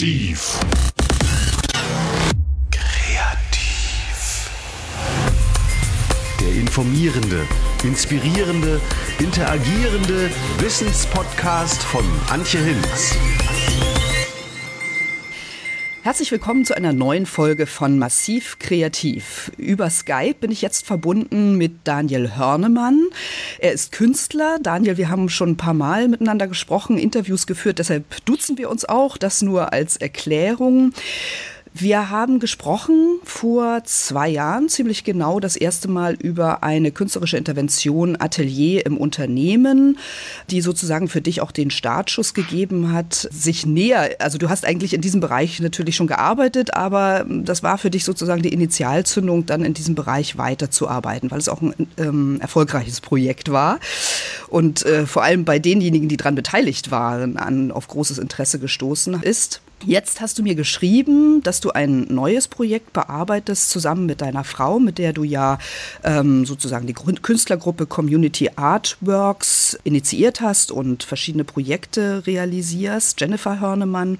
Massiv. Kreativ. Der informierende, inspirierende, interagierende Wissenspodcast von Antje Hinz. Herzlich willkommen zu einer neuen Folge von Massiv Kreativ. Über Skype bin ich jetzt verbunden mit Daniel Hörnemann. Er ist Künstler. Daniel, wir haben schon ein paar Mal miteinander gesprochen, Interviews geführt, deshalb duzen wir uns auch. Das nur als Erklärung. Wir haben gesprochen vor zwei Jahren, ziemlich genau das erste Mal über eine künstlerische Intervention Atelier im Unternehmen, die sozusagen für dich auch den Startschuss gegeben hat, sich näher, also du hast eigentlich in diesem Bereich natürlich schon gearbeitet, aber das war für dich sozusagen die Initialzündung, dann in diesem Bereich weiterzuarbeiten, weil es auch ein ähm, erfolgreiches Projekt war und äh, vor allem bei denjenigen, die daran beteiligt waren, an, auf großes Interesse gestoßen ist. Jetzt hast du mir geschrieben, dass du ein neues Projekt bearbeitest zusammen mit deiner Frau, mit der du ja ähm, sozusagen die Künstlergruppe Community Artworks initiiert hast und verschiedene Projekte realisierst, Jennifer Hörnemann.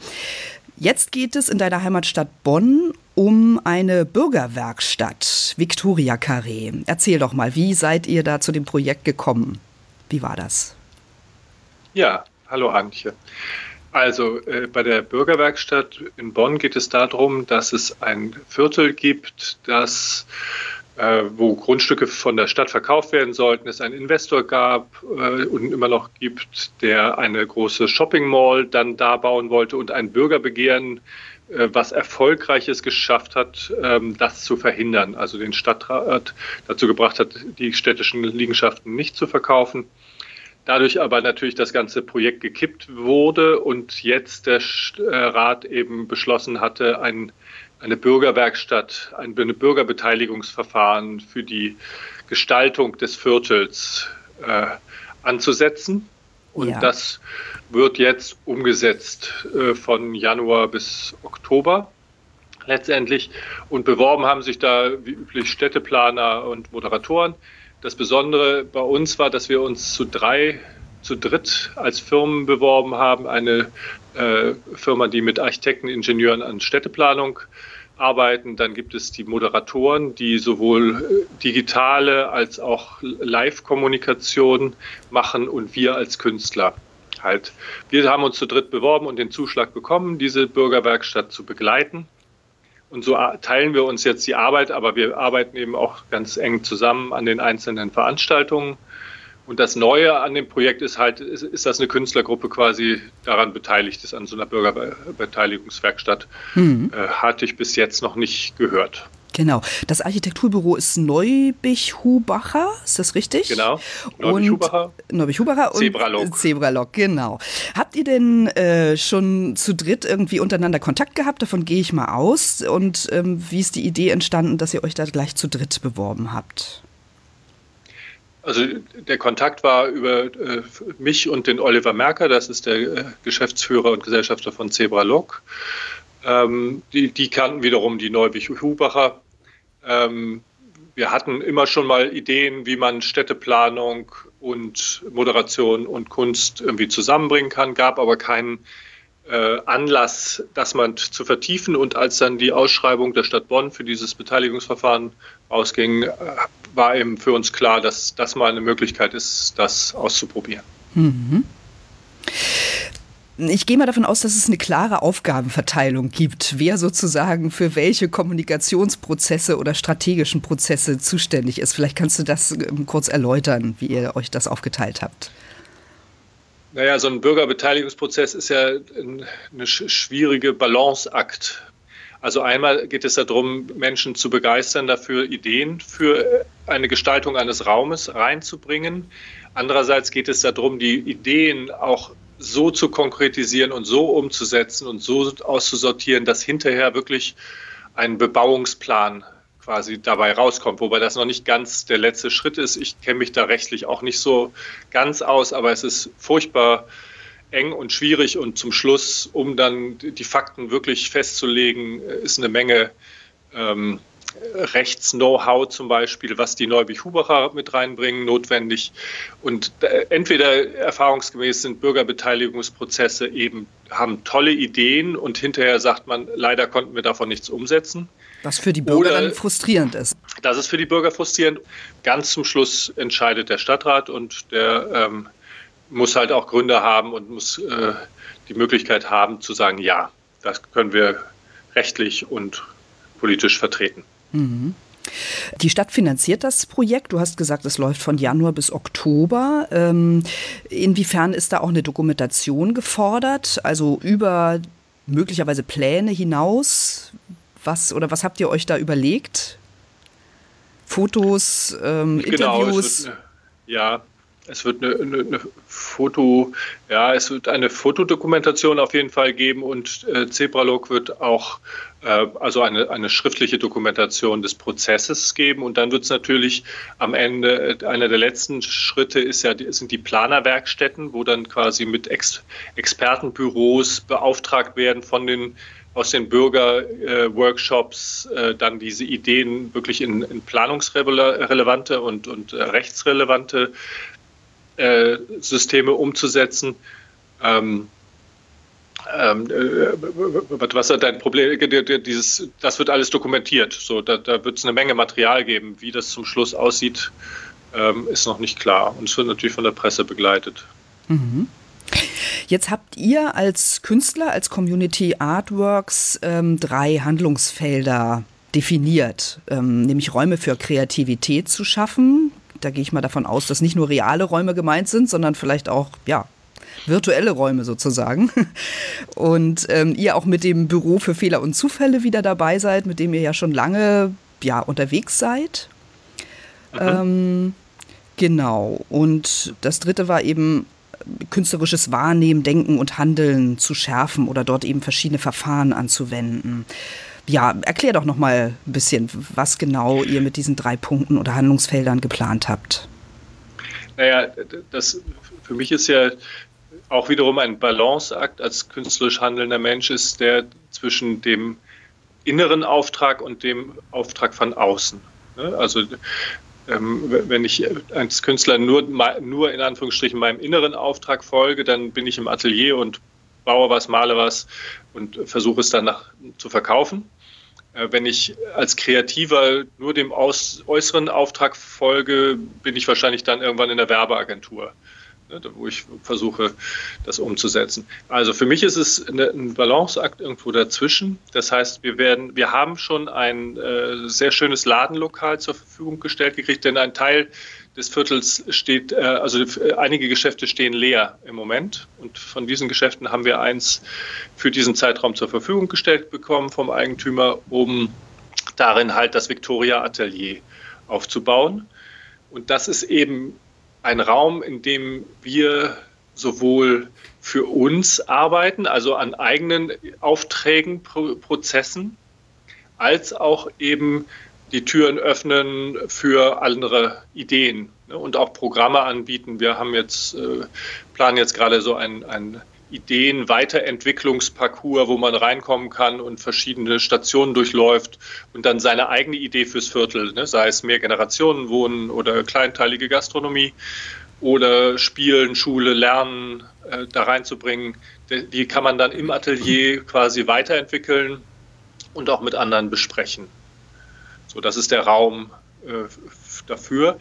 Jetzt geht es in deiner Heimatstadt Bonn um eine Bürgerwerkstatt, Victoria Carré. Erzähl doch mal, wie seid ihr da zu dem Projekt gekommen? Wie war das? Ja, hallo Antje. Also äh, bei der Bürgerwerkstatt in Bonn geht es darum, dass es ein Viertel gibt, das äh, wo Grundstücke von der Stadt verkauft werden sollten, es einen Investor gab äh, und immer noch gibt, der eine große Shopping Mall dann da bauen wollte und ein Bürgerbegehren, äh, was Erfolgreiches geschafft hat, ähm, das zu verhindern. Also den Stadtrat dazu gebracht hat, die städtischen Liegenschaften nicht zu verkaufen dadurch aber natürlich das ganze Projekt gekippt wurde und jetzt der äh, Rat eben beschlossen hatte, ein, eine Bürgerwerkstatt, ein Bürgerbeteiligungsverfahren für die Gestaltung des Viertels äh, anzusetzen. Und ja. das wird jetzt umgesetzt äh, von Januar bis Oktober letztendlich. Und beworben haben sich da wie üblich Städteplaner und Moderatoren. Das Besondere bei uns war, dass wir uns zu drei, zu dritt als Firmen beworben haben. Eine äh, Firma, die mit Architekten, Ingenieuren an Städteplanung arbeiten. Dann gibt es die Moderatoren, die sowohl äh, digitale als auch Live-Kommunikation machen und wir als Künstler halt. Wir haben uns zu dritt beworben und den Zuschlag bekommen, diese Bürgerwerkstatt zu begleiten. Und so teilen wir uns jetzt die Arbeit, aber wir arbeiten eben auch ganz eng zusammen an den einzelnen Veranstaltungen. Und das Neue an dem Projekt ist halt, ist, ist dass eine Künstlergruppe quasi daran beteiligt ist, an so einer Bürgerbeteiligungswerkstaft. Mhm. Äh, hatte ich bis jetzt noch nicht gehört. Genau. Das Architekturbüro ist Neubich-Hubacher, ist das richtig? Genau. Neubich-Hubacher. Neubich-Hubacher und Zebralog. Zebralog, genau. Habt ihr denn äh, schon zu dritt irgendwie untereinander Kontakt gehabt? Davon gehe ich mal aus. Und ähm, wie ist die Idee entstanden, dass ihr euch da gleich zu dritt beworben habt? Also der Kontakt war über äh, mich und den Oliver Merker, das ist der äh, Geschäftsführer und Gesellschafter von Zebralog. Ähm, die, die, kannten wiederum die Neuwig-Hubacher. Ähm, wir hatten immer schon mal Ideen, wie man Städteplanung und Moderation und Kunst irgendwie zusammenbringen kann, gab aber keinen äh, Anlass, das man zu vertiefen. Und als dann die Ausschreibung der Stadt Bonn für dieses Beteiligungsverfahren ausging, äh, war eben für uns klar, dass das mal eine Möglichkeit ist, das auszuprobieren. Mhm. Ich gehe mal davon aus, dass es eine klare Aufgabenverteilung gibt, wer sozusagen für welche Kommunikationsprozesse oder strategischen Prozesse zuständig ist. Vielleicht kannst du das ähm, kurz erläutern, wie ihr euch das aufgeteilt habt. Naja, so ein Bürgerbeteiligungsprozess ist ja eine schwierige Balanceakt. Also einmal geht es darum, Menschen zu begeistern, dafür Ideen für eine Gestaltung eines Raumes reinzubringen. Andererseits geht es darum, die Ideen auch so zu konkretisieren und so umzusetzen und so auszusortieren, dass hinterher wirklich ein Bebauungsplan quasi dabei rauskommt, wobei das noch nicht ganz der letzte Schritt ist. Ich kenne mich da rechtlich auch nicht so ganz aus, aber es ist furchtbar eng und schwierig und zum Schluss, um dann die Fakten wirklich festzulegen, ist eine Menge ähm, Rechts-Know-how zum Beispiel, was die Neubich-Hubacher mit reinbringen, notwendig. Und äh, entweder erfahrungsgemäß sind Bürgerbeteiligungsprozesse eben, haben tolle Ideen und hinterher sagt man, leider konnten wir davon nichts umsetzen. Was für die Bürger Oder, dann frustrierend ist. Das ist für die Bürger frustrierend. Ganz zum Schluss entscheidet der Stadtrat und der ähm, muss halt auch Gründe haben und muss äh, die Möglichkeit haben zu sagen, ja, das können wir rechtlich und politisch vertreten. Mhm. Die Stadt finanziert das Projekt. Du hast gesagt, es läuft von Januar bis Oktober. Ähm, inwiefern ist da auch eine Dokumentation gefordert? Also über möglicherweise Pläne hinaus? Was oder was habt ihr euch da überlegt? Fotos, ähm, genau, Interviews? Wird, ja, es wird eine, eine, eine, Foto, ja, es wird eine Fotodokumentation auf jeden Fall geben und äh, Zebralog wird auch äh, also eine, eine schriftliche Dokumentation des Prozesses geben. Und dann wird es natürlich am Ende, äh, einer der letzten Schritte ist ja, sind die Planerwerkstätten, wo dann quasi mit Ex Expertenbüros beauftragt werden von den aus den Bürgerworkshops äh, dann diese Ideen wirklich in, in planungsrelevante und, und äh, rechtsrelevante äh, Systeme umzusetzen. Ähm, ähm, äh, was ist dein Problem? Dieses, das wird alles dokumentiert. So, da, da wird es eine Menge Material geben. Wie das zum Schluss aussieht, ähm, ist noch nicht klar. Und es wird natürlich von der Presse begleitet. Mhm. Jetzt habt ihr als Künstler, als Community Artworks ähm, drei Handlungsfelder definiert, ähm, nämlich Räume für Kreativität zu schaffen. Da gehe ich mal davon aus, dass nicht nur reale Räume gemeint sind, sondern vielleicht auch ja, virtuelle Räume sozusagen. Und ähm, ihr auch mit dem Büro für Fehler und Zufälle wieder dabei seid, mit dem ihr ja schon lange ja, unterwegs seid. Mhm. Ähm, genau. Und das dritte war eben künstlerisches Wahrnehmen, Denken und Handeln zu schärfen oder dort eben verschiedene Verfahren anzuwenden. Ja, erklär doch noch mal ein bisschen, was genau ihr mit diesen drei Punkten oder Handlungsfeldern geplant habt. Naja, das für mich ist ja auch wiederum ein Balanceakt als künstlerisch handelnder Mensch ist der zwischen dem inneren Auftrag und dem Auftrag von außen. Ne? Also ähm, wenn ich als Künstler nur, nur in Anführungsstrichen meinem inneren Auftrag folge, dann bin ich im Atelier und baue was, male was und versuche es dann nach, zu verkaufen. Äh, wenn ich als Kreativer nur dem äußeren Auftrag folge, bin ich wahrscheinlich dann irgendwann in der Werbeagentur. Ne, wo ich versuche, das umzusetzen. Also für mich ist es ein Balanceakt irgendwo dazwischen. Das heißt, wir werden, wir haben schon ein äh, sehr schönes Ladenlokal zur Verfügung gestellt gekriegt, denn ein Teil des Viertels steht, äh, also einige Geschäfte stehen leer im Moment. Und von diesen Geschäften haben wir eins für diesen Zeitraum zur Verfügung gestellt bekommen vom Eigentümer, um darin halt das Victoria Atelier aufzubauen. Und das ist eben ein Raum, in dem wir sowohl für uns arbeiten, also an eigenen Aufträgen, Prozessen, als auch eben die Türen öffnen für andere Ideen ne, und auch Programme anbieten. Wir haben jetzt, äh, planen jetzt gerade so ein, ein Ideen-Weiterentwicklungsparcours, wo man reinkommen kann und verschiedene Stationen durchläuft und dann seine eigene Idee fürs Viertel, ne, sei es mehr Generationen wohnen oder kleinteilige Gastronomie oder Spielen, Schule, Lernen äh, da reinzubringen. Die kann man dann im Atelier quasi weiterentwickeln und auch mit anderen besprechen. So, das ist der Raum äh, dafür.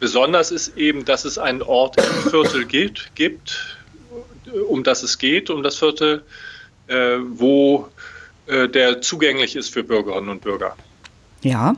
Besonders ist eben, dass es einen Ort im Viertel gibt, gibt um das es geht, um das Viertel, äh, wo äh, der zugänglich ist für Bürgerinnen und Bürger. Ja.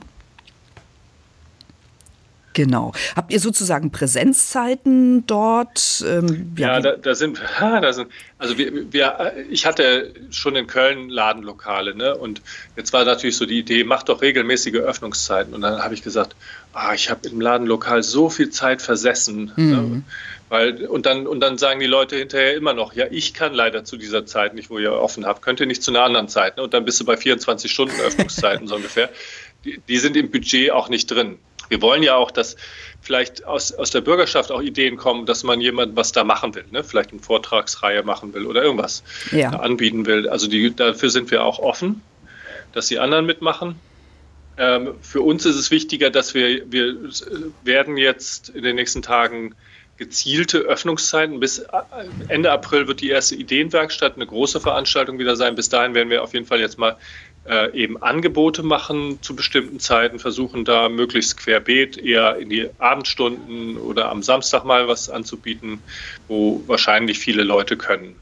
Genau. Habt ihr sozusagen Präsenzzeiten dort? Ähm, ja, ja da, da, sind, da sind, also wir, wir, ich hatte schon in Köln Ladenlokale, ne? Und jetzt war natürlich so die Idee, mach doch regelmäßige Öffnungszeiten. Und dann habe ich gesagt, ah, ich habe im Ladenlokal so viel Zeit versessen. Ne? Mhm. Ne? Weil, und, dann, und dann sagen die Leute hinterher immer noch, ja, ich kann leider zu dieser Zeit nicht, wo ihr offen habt, könnt ihr nicht zu einer anderen Zeit. Ne? Und dann bist du bei 24 Stunden Öffnungszeiten so ungefähr. Die, die sind im Budget auch nicht drin. Wir wollen ja auch, dass vielleicht aus, aus der Bürgerschaft auch Ideen kommen, dass man jemand was da machen will, ne? vielleicht eine Vortragsreihe machen will oder irgendwas ja. anbieten will. Also die, dafür sind wir auch offen, dass die anderen mitmachen. Ähm, für uns ist es wichtiger, dass wir, wir werden jetzt in den nächsten Tagen gezielte Öffnungszeiten. Bis äh, Ende April wird die erste Ideenwerkstatt eine große Veranstaltung wieder sein. Bis dahin werden wir auf jeden Fall jetzt mal äh, eben Angebote machen zu bestimmten Zeiten, versuchen da möglichst querbeet eher in die Abendstunden oder am Samstag mal was anzubieten, wo wahrscheinlich viele Leute können.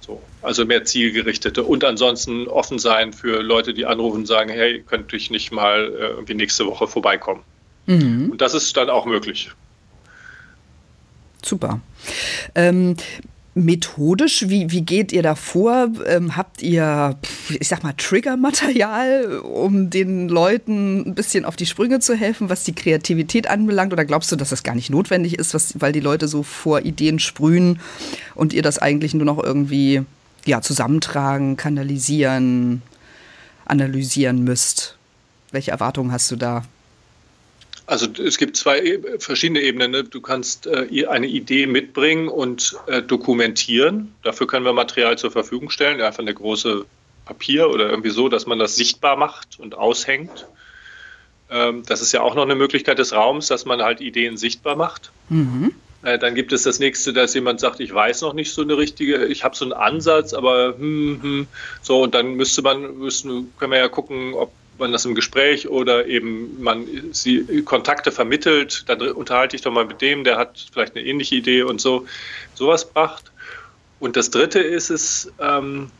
So, also mehr zielgerichtete und ansonsten offen sein für Leute, die anrufen und sagen, hey, könnte ich nicht mal äh, irgendwie nächste Woche vorbeikommen. Mhm. Und das ist dann auch möglich. Super. Ähm, methodisch, wie, wie geht ihr da vor? Ähm, habt ihr, ich sag mal, Triggermaterial, um den Leuten ein bisschen auf die Sprünge zu helfen, was die Kreativität anbelangt? Oder glaubst du, dass das gar nicht notwendig ist, was, weil die Leute so vor Ideen sprühen und ihr das eigentlich nur noch irgendwie ja, zusammentragen, kanalisieren, analysieren müsst? Welche Erwartungen hast du da? Also es gibt zwei e, verschiedene Ebenen. Ne? Du kannst äh, eine Idee mitbringen und äh, dokumentieren. Dafür können wir Material zur Verfügung stellen, einfach eine große Papier oder irgendwie so, dass man das sichtbar macht und aushängt. Ähm, das ist ja auch noch eine Möglichkeit des Raums, dass man halt Ideen sichtbar macht. Mhm. Äh, dann gibt es das nächste, dass jemand sagt, ich weiß noch nicht so eine richtige, ich habe so einen Ansatz, aber hm, hm, so und dann müsste man, müssen, können wir ja gucken, ob man das im Gespräch oder eben man sie Kontakte vermittelt, dann unterhalte ich doch mal mit dem, der hat vielleicht eine ähnliche Idee und so, sowas bracht. Und das dritte ist es, ähm,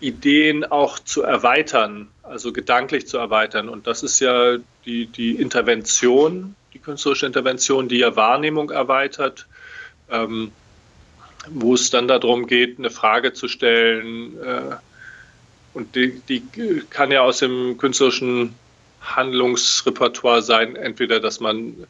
Ideen auch zu erweitern, also gedanklich zu erweitern. Und das ist ja die, die Intervention, die künstlerische Intervention, die ja Wahrnehmung erweitert, ähm, wo es dann darum geht, eine Frage zu stellen, äh, und die, die kann ja aus dem künstlerischen Handlungsrepertoire sein, entweder, dass man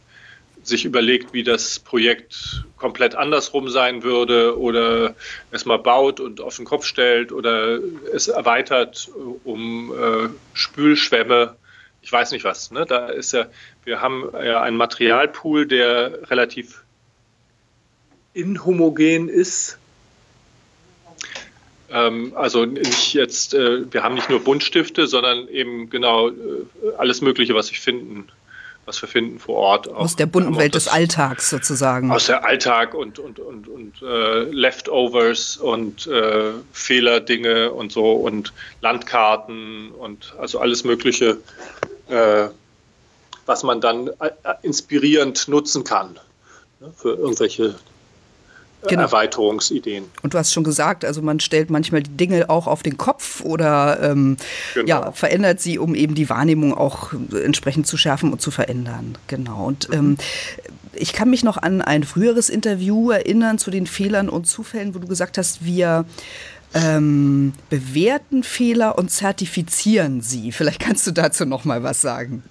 sich überlegt, wie das Projekt komplett andersrum sein würde oder es mal baut und auf den Kopf stellt oder es erweitert um äh, Spülschwämme. Ich weiß nicht was. Ne? Da ist ja, wir haben ja einen Materialpool, der relativ inhomogen ist. Ähm, also nicht jetzt, äh, wir haben nicht nur Buntstifte, sondern eben genau äh, alles Mögliche, was ich finden, was wir finden vor Ort. Aus der bunten Welt des Alltags sozusagen. Aus der Alltag und, und, und, und äh, Leftovers und äh, Fehlerdinge und so und Landkarten und also alles Mögliche, äh, was man dann äh, inspirierend nutzen kann ne, für irgendwelche genau. Erweiterungsideen. Und du hast schon gesagt, also man stellt manchmal die Dinge auch auf den Kopf oder ähm, genau. ja, verändert sie, um eben die Wahrnehmung auch entsprechend zu schärfen und zu verändern. Genau. Und ähm, ich kann mich noch an ein früheres Interview erinnern zu den Fehlern und Zufällen, wo du gesagt hast, wir ähm, bewerten Fehler und zertifizieren sie. Vielleicht kannst du dazu noch mal was sagen.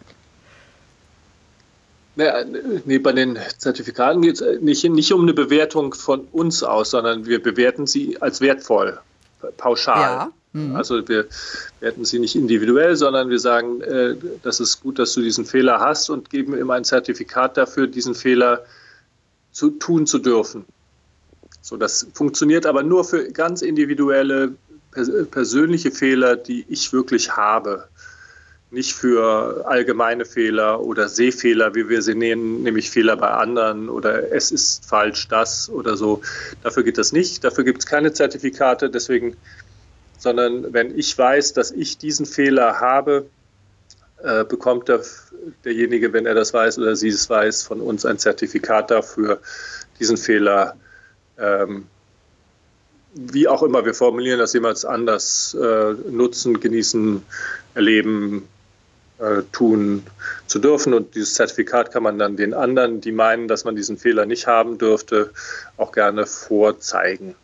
Nee, bei den Zertifikaten geht es nicht, nicht um eine Bewertung von uns aus, sondern wir bewerten sie als wertvoll, pauschal. Ja. Mhm. Also wir werten sie nicht individuell, sondern wir sagen, äh, das ist gut, dass du diesen Fehler hast und geben ihm ein Zertifikat dafür, diesen Fehler zu tun zu dürfen. So, das funktioniert aber nur für ganz individuelle, persönliche Fehler, die ich wirklich habe nicht für allgemeine Fehler oder Sehfehler, wie wir sie nennen, nämlich Fehler bei anderen oder es ist falsch das oder so. Dafür geht das nicht. Dafür gibt es keine Zertifikate. Deswegen, sondern wenn ich weiß, dass ich diesen Fehler habe, äh, bekommt der, derjenige, wenn er das weiß oder sie es weiß, von uns ein Zertifikat dafür, diesen Fehler ähm, wie auch immer wir formulieren das jemals anders, äh, nutzen, genießen, erleben, äh, tun zu dürfen. Und dieses Zertifikat kann man dann den anderen, die meinen, dass man diesen Fehler nicht haben dürfte, auch gerne vorzeigen.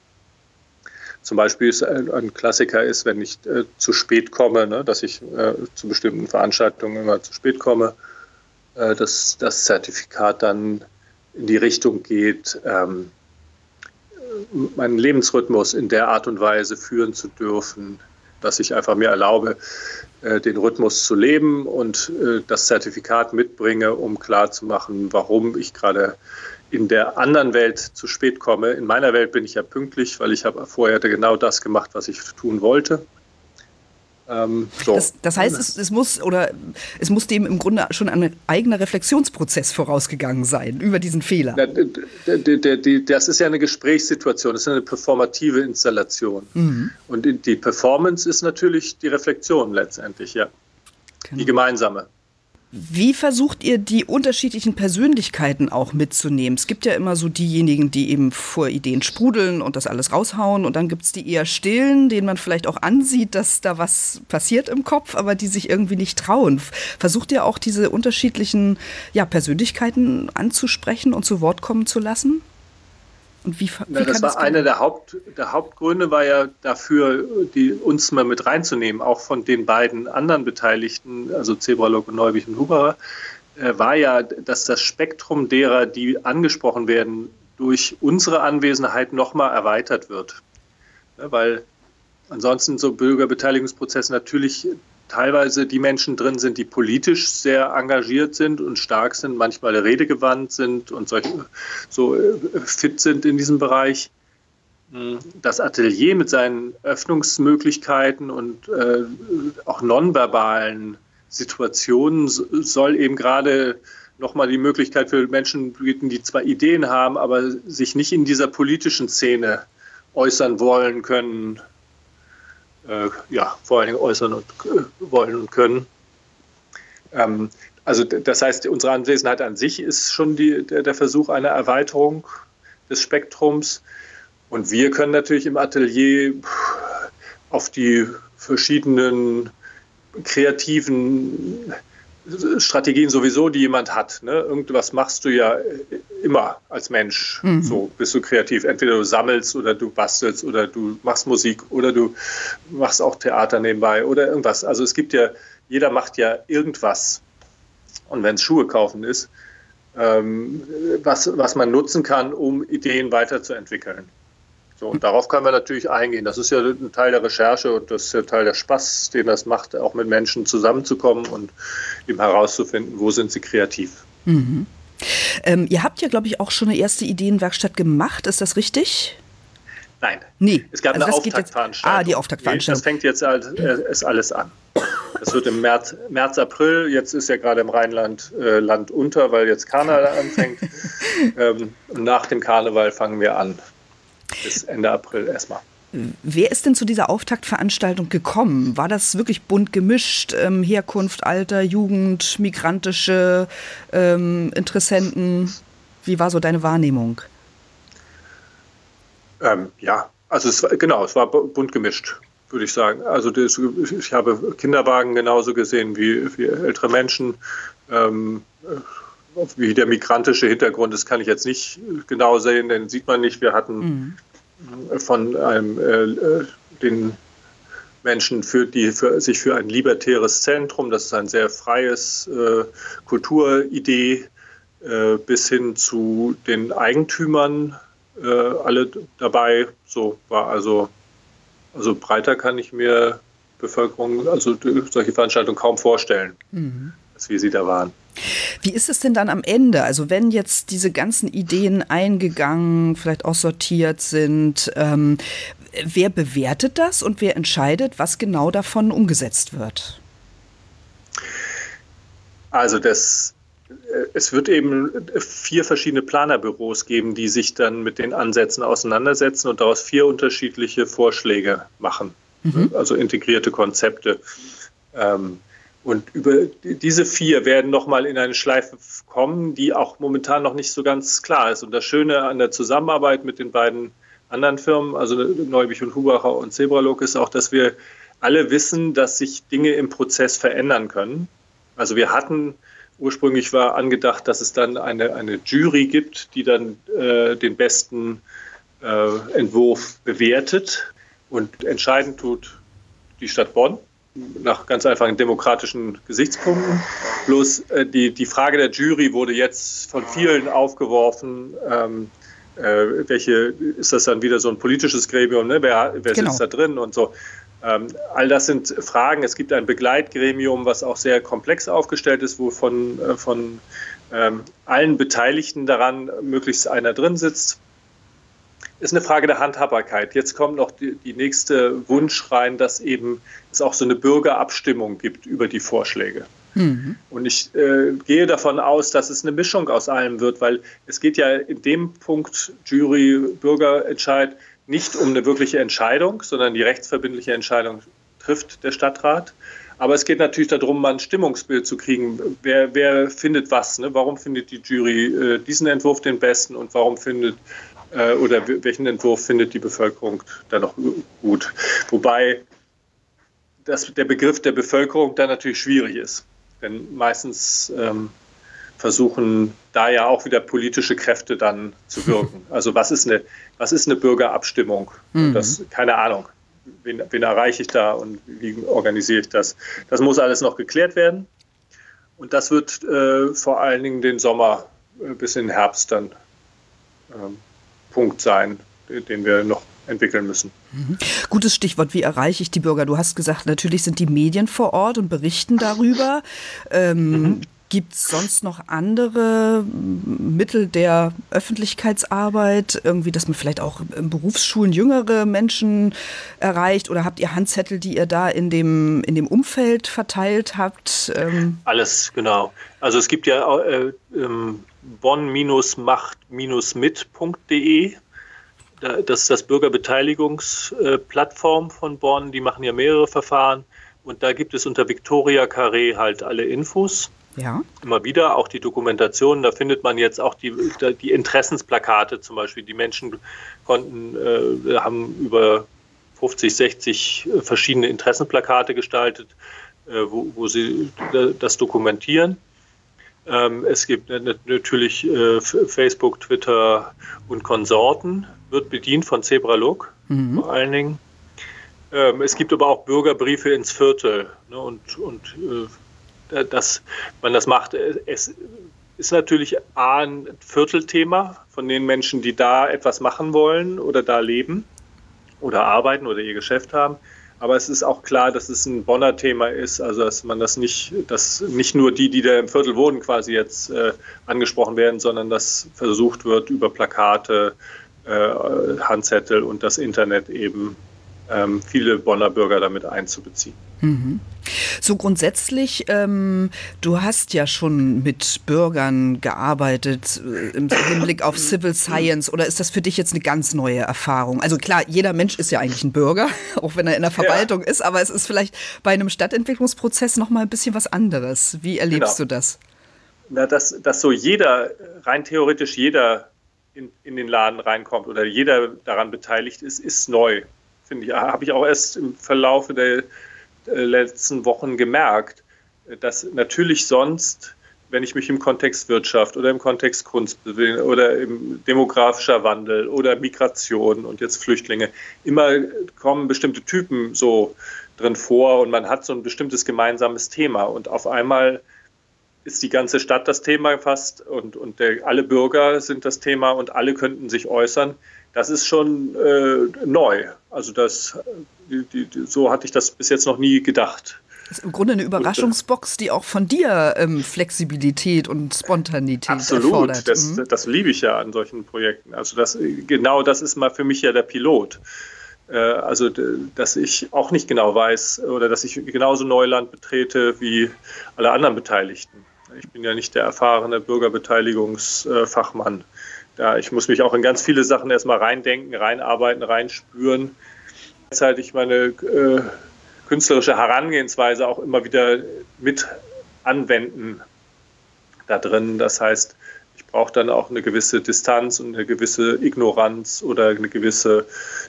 Zum Beispiel ist ein, Klassiker ist, wenn ich äh, zu spät komme, ne, dass ich äh, zu bestimmten Veranstaltungen immer zu spät komme, äh, dass das Zertifikat dann in die Richtung geht, ähm, meinen Lebensrhythmus in der Art und Weise führen zu dürfen, dass ich einfach mir erlaube, äh, den Rhythmus zu leben und äh, das Zertifikat mitbringe, um klarzumachen, warum ich gerade in der anderen Welt zu spät komme. In meiner Welt bin ich ja pünktlich, weil ich habe vorher genau das gemacht, was ich tun wollte. Ähm, so. das, das, heißt, es, es, muss oder es muss dem im Grunde schon ein eigener Reflexionsprozess vorausgegangen sein über diesen Fehler. das ist ja eine Gesprächssituation, das ist eine performative Installation. Mhm. Und die Performance ist natürlich die Reflexion letztendlich, ja. Genau. Die gemeinsame. Wie versucht ihr die unterschiedlichen Persönlichkeiten auch mitzunehmen? Es gibt ja immer so diejenigen, die eben vor Ideen sprudeln und das alles raushauen. Und dann gibt es die eher stillen, denen man vielleicht auch ansieht, dass da was passiert im Kopf, aber die sich irgendwie nicht trauen. Versucht ihr auch diese unterschiedlichen ja, Persönlichkeiten anzusprechen und zu Wort kommen zu lassen? Und wie, wie ja, das war das einer der, Haupt, der Hauptgründe, war ja dafür, die, uns mal mit reinzunehmen, auch von den beiden anderen Beteiligten, also Zebralog und Neubich und Huberer, äh, war ja, dass das Spektrum derer, die angesprochen werden, durch unsere Anwesenheit nochmal erweitert wird. Ja, weil ansonsten so Bürgerbeteiligungsprozesse natürlich teilweise die Menschen drin sind, die politisch sehr engagiert sind und stark sind, manchmal redegewandt sind und solche, so äh, fit sind in diesem Bereich. Das Atelier mit seinen Öffnungsmöglichkeiten und äh, auch nonverbalen Situationen soll eben gerade nochmal die Möglichkeit für Menschen bieten, die zwar Ideen haben, aber sich nicht in dieser politischen Szene äußern wollen können, äh, ja, vor allen Dingen äußern und, äh, wollen und können. Ähm, also das heißt, unsere Anwesenheit an sich ist schon die, der, der, Versuch einer Erweiterung des Spektrums. Und wir können natürlich im Atelier auf die verschiedenen kreativen Strategien sowieso, die jemand hat. Ne? Irgendwas machst du ja immer als Mensch. Mhm. So bist du kreativ. Entweder du sammelst oder du bastelst oder du machst Musik oder du machst auch Theater nebenbei oder irgendwas. Also es gibt ja, jeder macht ja irgendwas. Und wenn es Schuhe kaufen ist, ähm, was, was man nutzen kann, um Ideen weiterzuentwickeln. So, und darauf können wir natürlich eingehen. Das ist ja ein Teil der Recherche und das ist ja Teil der Spaß, den das macht, auch mit Menschen zusammenzukommen und eben herauszufinden, wo sind sie kreativ. Mhm. Ähm, ihr habt ja, glaube ich, auch schon eine erste Ideenwerkstatt gemacht, ist das richtig? Nein. Nee. Es gab also eine Auftaktveranstaltung. ah, die Auftaktveranstaltung. Das fängt jetzt äh, ist alles an. Das wird im März, März, April. Jetzt ist ja gerade im Rheinland äh, Land unter, weil jetzt Karneval anfängt. ähm, nach dem Karneval fangen wir an bis Ende April erstmal. Wer ist denn zu dieser Auftaktveranstaltung gekommen? War das wirklich bunt gemischt? Ähm, Herkunft, Alter, Jugend, migrantische ähm, Interessenten? Wie war so deine Wahrnehmung? Ähm, ja, also es war, genau, es war bunt gemischt, würde ich sagen. Also das, ich habe Kinderwagen genauso gesehen wie, wie ältere Menschen. Wie der migrantische Hintergrund ist, kann ich jetzt nicht genau sehen, denn sieht man nicht. Wir hatten mhm. von einem äh, äh, den Menschen, für, die für, sich für ein libertäres Zentrum, das ist ein sehr freies äh, Kulturidee, äh, bis hin zu den Eigentümern, äh, alle dabei. So war also, also breiter kann ich mir Bevölkerung, also solche Veranstaltungen kaum vorstellen, mhm. als wie sie da waren. Wie ist es denn dann am Ende? Also wenn jetzt diese ganzen Ideen eingegangen, vielleicht auch sortiert sind, ähm, wer bewertet das und wer entscheidet, was genau davon umgesetzt wird? Also das, äh, es wird eben vier verschiedene Planerbüros geben, die sich dann mit den Ansätzen auseinandersetzen und daraus vier unterschiedliche Vorschläge machen, mhm. also integrierte Konzepte. Ähm, und über diese vier werden nochmal in eine Schleife kommen, die auch momentan noch nicht so ganz klar ist. Und das Schöne an der Zusammenarbeit mit den beiden anderen Firmen, also Neubich und Hubacher und Zebralog, ist auch, dass wir alle wissen, dass sich Dinge im Prozess verändern können. Also wir hatten, ursprünglich war angedacht, dass es dann eine, eine Jury gibt, die dann äh, den besten äh, Entwurf bewertet und entscheidend tut die Stadt Bonn nach ganz einfachen demokratischen Gesichtspunkten. Bloß äh, die, die Frage der Jury wurde jetzt von vielen aufgeworfen. Ähm, äh, welche ist das dann wieder so ein politisches Gremium? Ne? Wer, wer genau. sitzt da drin und so? Ähm, all das sind Fragen. Es gibt ein Begleitgremium, was auch sehr komplex aufgestellt ist, wo von, äh, von ähm, allen Beteiligten daran möglichst einer drin sitzt. Ist eine Frage der Handhabbarkeit. Jetzt kommt noch die, die nächste Wunsch rein, dass eben es auch so eine Bürgerabstimmung gibt über die Vorschläge. Mhm. Und ich äh, gehe davon aus, dass es eine Mischung aus allem wird, weil es geht ja in dem Punkt Jury, Bürgerentscheid nicht um eine wirkliche Entscheidung, sondern die rechtsverbindliche Entscheidung trifft der Stadtrat. Aber es geht natürlich darum, mal ein Stimmungsbild zu kriegen. Wer, wer findet was? Ne? Warum findet die Jury äh, diesen Entwurf den besten und warum findet äh, oder welchen Entwurf findet die Bevölkerung dann noch gut? Wobei das, der Begriff der Bevölkerung dann natürlich schwierig ist. Denn meistens ähm, versuchen da ja auch wieder politische Kräfte dann zu wirken. Also was ist eine, was ist eine Bürgerabstimmung? Mhm. Das, keine Ahnung. Wen, wen, erreiche ich da und wie organisiere ich das? Das muss alles noch geklärt werden. Und das wird äh, vor allen Dingen den Sommer äh, bis in den Herbst dann ähm, Punkt sein, den wir noch entwickeln müssen. Mhm. Gutes Stichwort, wie erreiche ich die Bürger? Du hast gesagt, natürlich sind die Medien vor Ort und berichten darüber. Ähm, mhm. Gibt es sonst noch andere Mittel der Öffentlichkeitsarbeit, irgendwie, dass man vielleicht auch in Berufsschulen jüngere Menschen erreicht? Oder habt ihr Handzettel, die ihr da in dem, in dem Umfeld verteilt habt? Ähm Alles, genau. Also es gibt ja äh, ähm, bonn-macht-mit.de das ist das Bürgerbeteiligungsplattform von Bonn. Die machen ja mehrere Verfahren. Und da gibt es unter Victoria Carré halt alle Infos. Ja. Immer wieder, auch die Dokumentation. Da findet man jetzt auch die, die Interessensplakate zum Beispiel. Die Menschen konnten, äh, haben über 50, 60 verschiedene Interessenplakate gestaltet, äh, wo, wo sie das dokumentieren. Ähm, es gibt natürlich äh, Facebook, Twitter und Konsorten, wird bedient von Zebralog mhm. vor allen Dingen. Ähm, es gibt aber auch Bürgerbriefe ins Viertel. Ne, und und äh, dass man das macht. Es ist natürlich A, ein Viertelthema von den Menschen, die da etwas machen wollen oder da leben oder arbeiten oder ihr Geschäft haben. Aber es ist auch klar, dass es ein Bonner Thema ist, also dass man das nicht, dass nicht nur die, die da im Viertel wohnen, quasi jetzt äh, angesprochen werden, sondern dass versucht wird, über Plakate, äh, Handzettel und das Internet eben ähm, viele Bonner Bürger damit einzubeziehen. Mhm. So grundsätzlich, ähm, du hast ja schon mit Bürgern gearbeitet äh, im Hinblick auf Civil Science oder ist das für dich jetzt eine ganz neue Erfahrung? Also klar, jeder Mensch ist ja eigentlich ein Bürger, auch wenn er in der Verwaltung ja. ist, aber es ist vielleicht bei einem Stadtentwicklungsprozess noch mal ein bisschen was anderes. Wie erlebst genau. du das? Na, dass, dass so jeder, rein theoretisch jeder in, in den Laden reinkommt oder jeder daran beteiligt ist, ist neu. Finde ich, habe ich auch erst im Verlauf der äh, letzten Wochen gemerkt, dass natürlich sonst, wenn ich mich im Kontext Wirtschaft oder im Kontext Kunst bewege oder im demografischer Wandel oder Migration und jetzt Flüchtlinge, immer kommen bestimmte Typen so drin vor und man hat so ein bestimmtes gemeinsames Thema und auf einmal ist die ganze Stadt das Thema fast und, und der, alle Bürger sind das Thema und alle könnten sich äußern. Das ist schon äh, neu. Also das, die, die, so hatte ich das bis jetzt noch nie gedacht. Das ist im Grunde eine Überraschungsbox, die auch von dir ähm, Flexibilität und Spontanität Absolut. erfordert. Das, mhm. das liebe ich ja an solchen Projekten. Also das, genau das ist mal für mich ja der Pilot. Äh, also, dass ich auch nicht genau weiß oder dass ich genauso Neuland betrete wie alle anderen Beteiligten. Ich bin ja nicht der erfahrene Bürgerbeteiligungsfachmann. Ja, ich muss mich auch in ganz viele Sachen erstmal reindenken, reinarbeiten, reinspüren. Gleichzeitig meine äh, künstlerische Herangehensweise auch immer wieder mit anwenden da drin. Das heißt, ich brauche dann auch eine gewisse Distanz und eine gewisse Ignoranz oder eine gewisse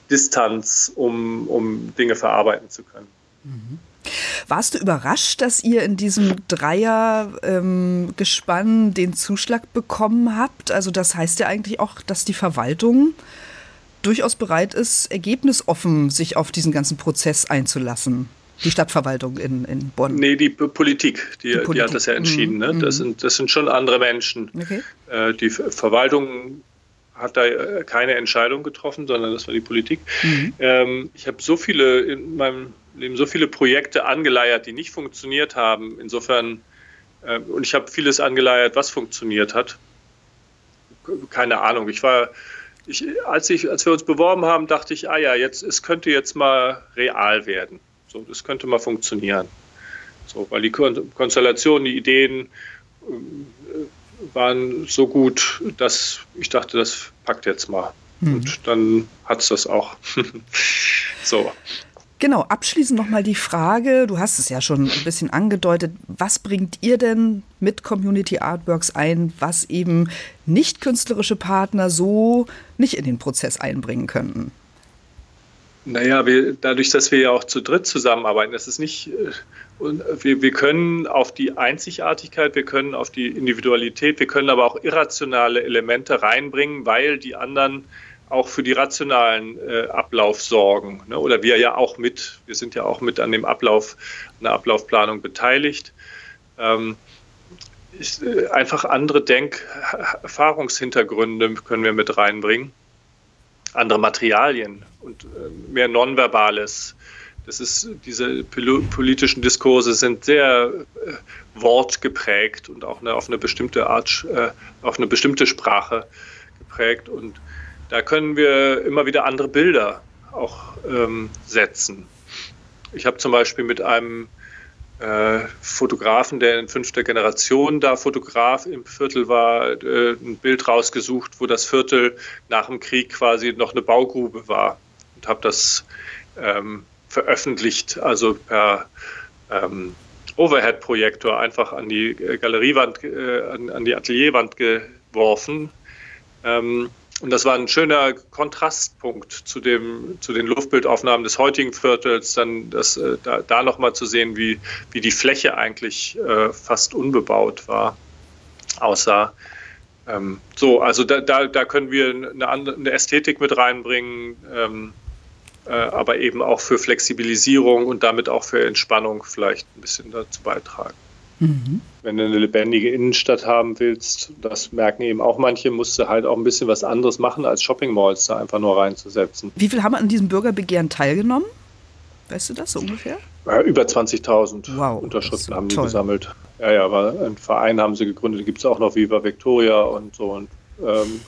Distanz, um, um Dinge verarbeiten zu können. Mhm. Warst du überrascht, dass ihr in diesem Dreiergespann ähm, den Zuschlag bekommen habt? Also das heißt ja eigentlich auch, dass die Verwaltung durchaus bereit ist, ergebnisoffen sich auf diesen ganzen Prozess einzulassen. Die Stadtverwaltung in, in Bonn. Nee, die Politik, die, die, Politik. die hat das ja entschieden. Ne? Das, mhm. sind, das sind schon andere Menschen. Okay. Äh, die Verwaltung hat da äh, keine Entscheidung getroffen, sondern das war die Politik. Mhm. Ähm, ich habe so viele in meinem Leben so viele Projekte angeleiert, die nicht funktioniert haben. Insofern, äh, und ich habe vieles angeleiert, was funktioniert hat. Keine Ahnung. Ich war ich, als, ich, als wir uns beworben haben, dachte ich, ah ja, jetzt, es könnte jetzt mal real werden. So, das könnte mal funktionieren. So, weil die Konstellationen, die Ideen äh, waren so gut, dass ich dachte, das packt jetzt mal. Mhm. Und dann hat es das auch. so. Genau, abschließend nochmal die Frage, du hast es ja schon ein bisschen angedeutet, was bringt ihr denn mit Community Artworks ein, was eben nicht künstlerische Partner so nicht in den Prozess einbringen könnten? Naja, wir, dadurch, dass wir ja auch zu dritt zusammenarbeiten, das ist nicht, äh, wir, wir können auf die Einzigartigkeit, wir können auf die Individualität, wir können aber auch irrationale Elemente reinbringen, weil die anderen auch für die rationalen äh, Ablauf sorgen. Ne? Oder wir ja auch mit, wir sind ja auch mit an dem Ablauf, an der Ablaufplanung beteiligt. Ähm, ist, äh, einfach andere Denk-Erfahrungshintergründe können wir mit reinbringen, andere Materialien und äh, mehr Nonverbales. Das ist, diese politischen Diskurse sind sehr äh, wortgeprägt und auch eine, auf eine bestimmte Art, äh, auf eine bestimmte Sprache geprägt und da können wir immer wieder andere Bilder auch ähm, setzen. Ich habe zum Beispiel mit einem äh, Fotografen, der in fünfter Generation da Fotograf im Viertel war, äh, ein Bild rausgesucht, wo das Viertel nach dem Krieg quasi noch eine Baugrube war und habe das ähm, veröffentlicht, also per ähm, Overhead-Projektor einfach an die Galeriewand, äh, an, an, die Atelierwand geworfen. Ähm, und das war ein schöner Kontrastpunkt zu, dem, zu den Luftbildaufnahmen des heutigen Viertels, dann das, äh, da, da nochmal zu sehen, wie, wie die Fläche eigentlich äh, fast unbebaut war, aussah. Ähm, so, also da, da, da können wir eine, andere, eine Ästhetik mit reinbringen, ähm, äh, aber eben auch für Flexibilisierung und damit auch für Entspannung vielleicht ein bisschen dazu beitragen. Mhm. Wenn du eine lebendige Innenstadt haben willst, das merken eben auch manche, musst du halt auch ein bisschen was anderes machen, als Shopping Malls da einfach nur reinzusetzen. Wie viel haben an diesem Bürgerbegehren teilgenommen? Weißt du das so ungefähr? Ja, über 20.000 wow, Unterschriften haben die toll. gesammelt. Ja, ja, aber einen Verein haben sie gegründet, gibt es auch noch Viva Victoria und so. Und, ähm,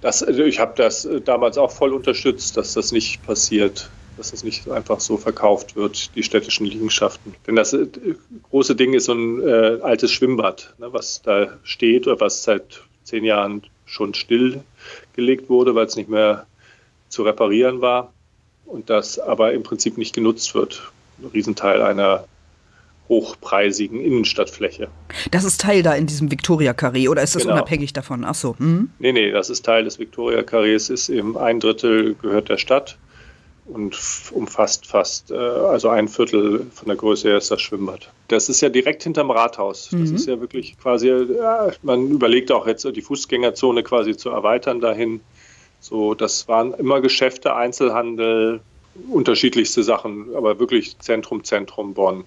das, also ich habe das damals auch voll unterstützt, dass das nicht passiert dass es nicht einfach so verkauft wird, die städtischen Liegenschaften. Denn das äh, große Ding ist so ein äh, altes Schwimmbad, ne, was da steht oder was seit zehn Jahren schon stillgelegt wurde, weil es nicht mehr zu reparieren war und das aber im Prinzip nicht genutzt wird. Ein Riesenteil einer hochpreisigen Innenstadtfläche. Das ist Teil da in diesem Victoria-Karree oder ist das genau. unabhängig davon? Ach so. Mhm. Nee, nee, das ist Teil des Victoria-Karrees, ist eben ein Drittel gehört der Stadt und umfasst fast, äh, also ein Viertel von der Größe her ist das Schwimmbad. Das ist ja direkt hinterm Rathaus. Das mhm. ist ja wirklich quasi, ja, man überlegt auch jetzt die Fußgängerzone quasi zu erweitern dahin. So, das waren immer Geschäfte, Einzelhandel, unterschiedlichste Sachen, aber wirklich Zentrum, Zentrum Bonn.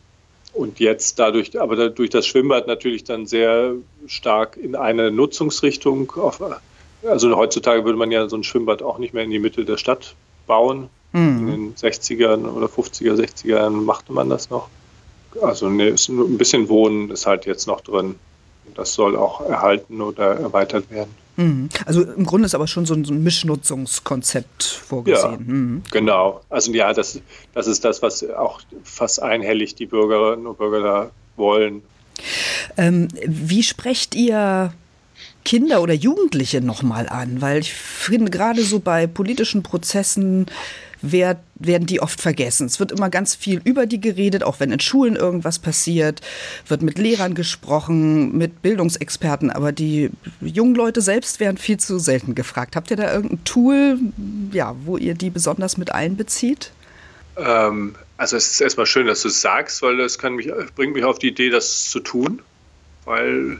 Und jetzt dadurch, aber durch das Schwimmbad natürlich dann sehr stark in eine Nutzungsrichtung. Auf, also heutzutage würde man ja so ein Schwimmbad auch nicht mehr in die Mitte der Stadt bauen, Mhm. In den 60ern oder 50er, 60er Jahren machte man das noch. Also ne, ein bisschen Wohnen ist halt jetzt noch drin. Das soll auch erhalten oder erweitert werden. Mhm. Also im Grunde ist aber schon so ein, so ein Mischnutzungskonzept vorgesehen. Ja, mhm. Genau. Also ja, das, das ist das, was auch fast einhellig die Bürgerinnen und Bürger da wollen. Ähm, wie sprecht ihr Kinder oder Jugendliche nochmal an? Weil ich finde, gerade so bei politischen Prozessen werd, werden die oft vergessen. Es wird immer ganz viel über die geredet, auch wenn in Schulen irgendwas passiert, wird mit Lehrern gesprochen, mit Bildungsexperten, aber die jungen Leute selbst werden viel zu selten gefragt. Habt ihr da irgendein Tool, ja, wo ihr die besonders mit einbezieht? Ähm, also es ist erstmal schön, dass du es sagst, weil das mich, bringt mich auf die Idee, das zu tun weil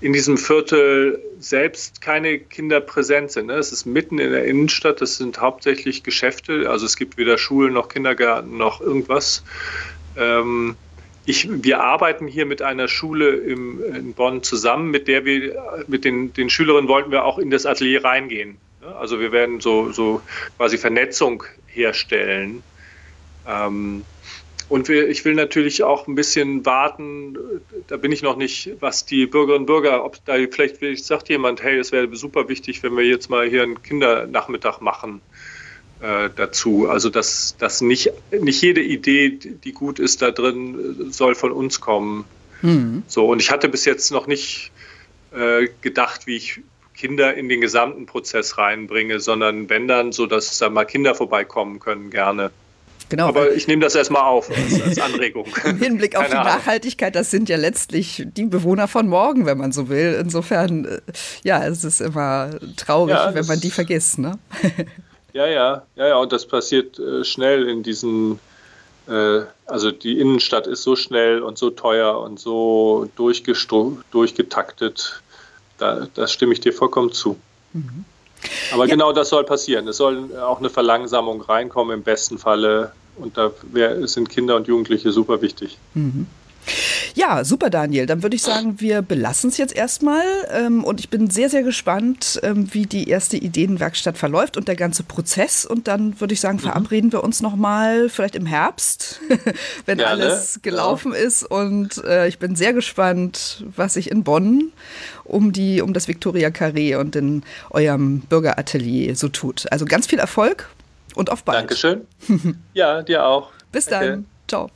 in diesem Viertel selbst keine Kinder präsent sind. Ne? Es ist mitten in der Innenstadt, das sind hauptsächlich Geschäfte, also es gibt weder Schulen noch Kindergärten noch irgendwas. Ähm, ich, wir arbeiten hier mit einer Schule im, in Bonn zusammen, mit der wir, mit den, den Schülerinnen wollten wir auch in das Atelier reingehen. Ne? Also wir werden so, so quasi Vernetzung herstellen. Ähm, und wir, ich will natürlich auch ein bisschen warten, da bin ich noch nicht, was die Bürgerinnen und Bürger, ob da vielleicht, sagt jemand, hey, es wäre super wichtig, wenn wir jetzt mal hier einen Kindernachmittag machen äh, dazu. Also dass, dass nicht, nicht jede Idee, die gut ist da drin, soll von uns kommen. Mhm. So, und ich hatte bis jetzt noch nicht äh, gedacht, wie ich Kinder in den gesamten Prozess reinbringe, sondern wenn dann so, dass da mal Kinder vorbeikommen können, gerne. Genau. Aber ich nehme das erstmal auf als, als Anregung. Im Hinblick auf Keine die Nachhaltigkeit, das sind ja letztlich die Bewohner von morgen, wenn man so will. Insofern, äh, ja, es ist immer traurig, ja, wenn man die vergisst. Ne? Ja, ja, ja, ja, und das passiert äh, schnell in diesen, äh, also die Innenstadt ist so schnell und so teuer und so durchgetaktet. Da, da stimme ich dir vollkommen zu. Mhm. Aber ja. genau das soll passieren. Es soll auch eine Verlangsamung reinkommen im besten Falle. Und da sind Kinder und Jugendliche super wichtig. Mhm. Ja, super, Daniel. Dann würde ich sagen, wir belassen es jetzt erstmal. Ähm, und ich bin sehr, sehr gespannt, ähm, wie die erste Ideenwerkstatt verläuft und der ganze Prozess. Und dann würde ich sagen, mhm. verabreden wir uns nochmal, vielleicht im Herbst, wenn Gerne. alles gelaufen ja. ist. Und äh, ich bin sehr gespannt, was sich in Bonn um, die, um das Victoria Carré und in eurem Bürgeratelier so tut. Also ganz viel Erfolg und auf bald. Dankeschön. ja, dir auch. Bis dann. Okay. Ciao.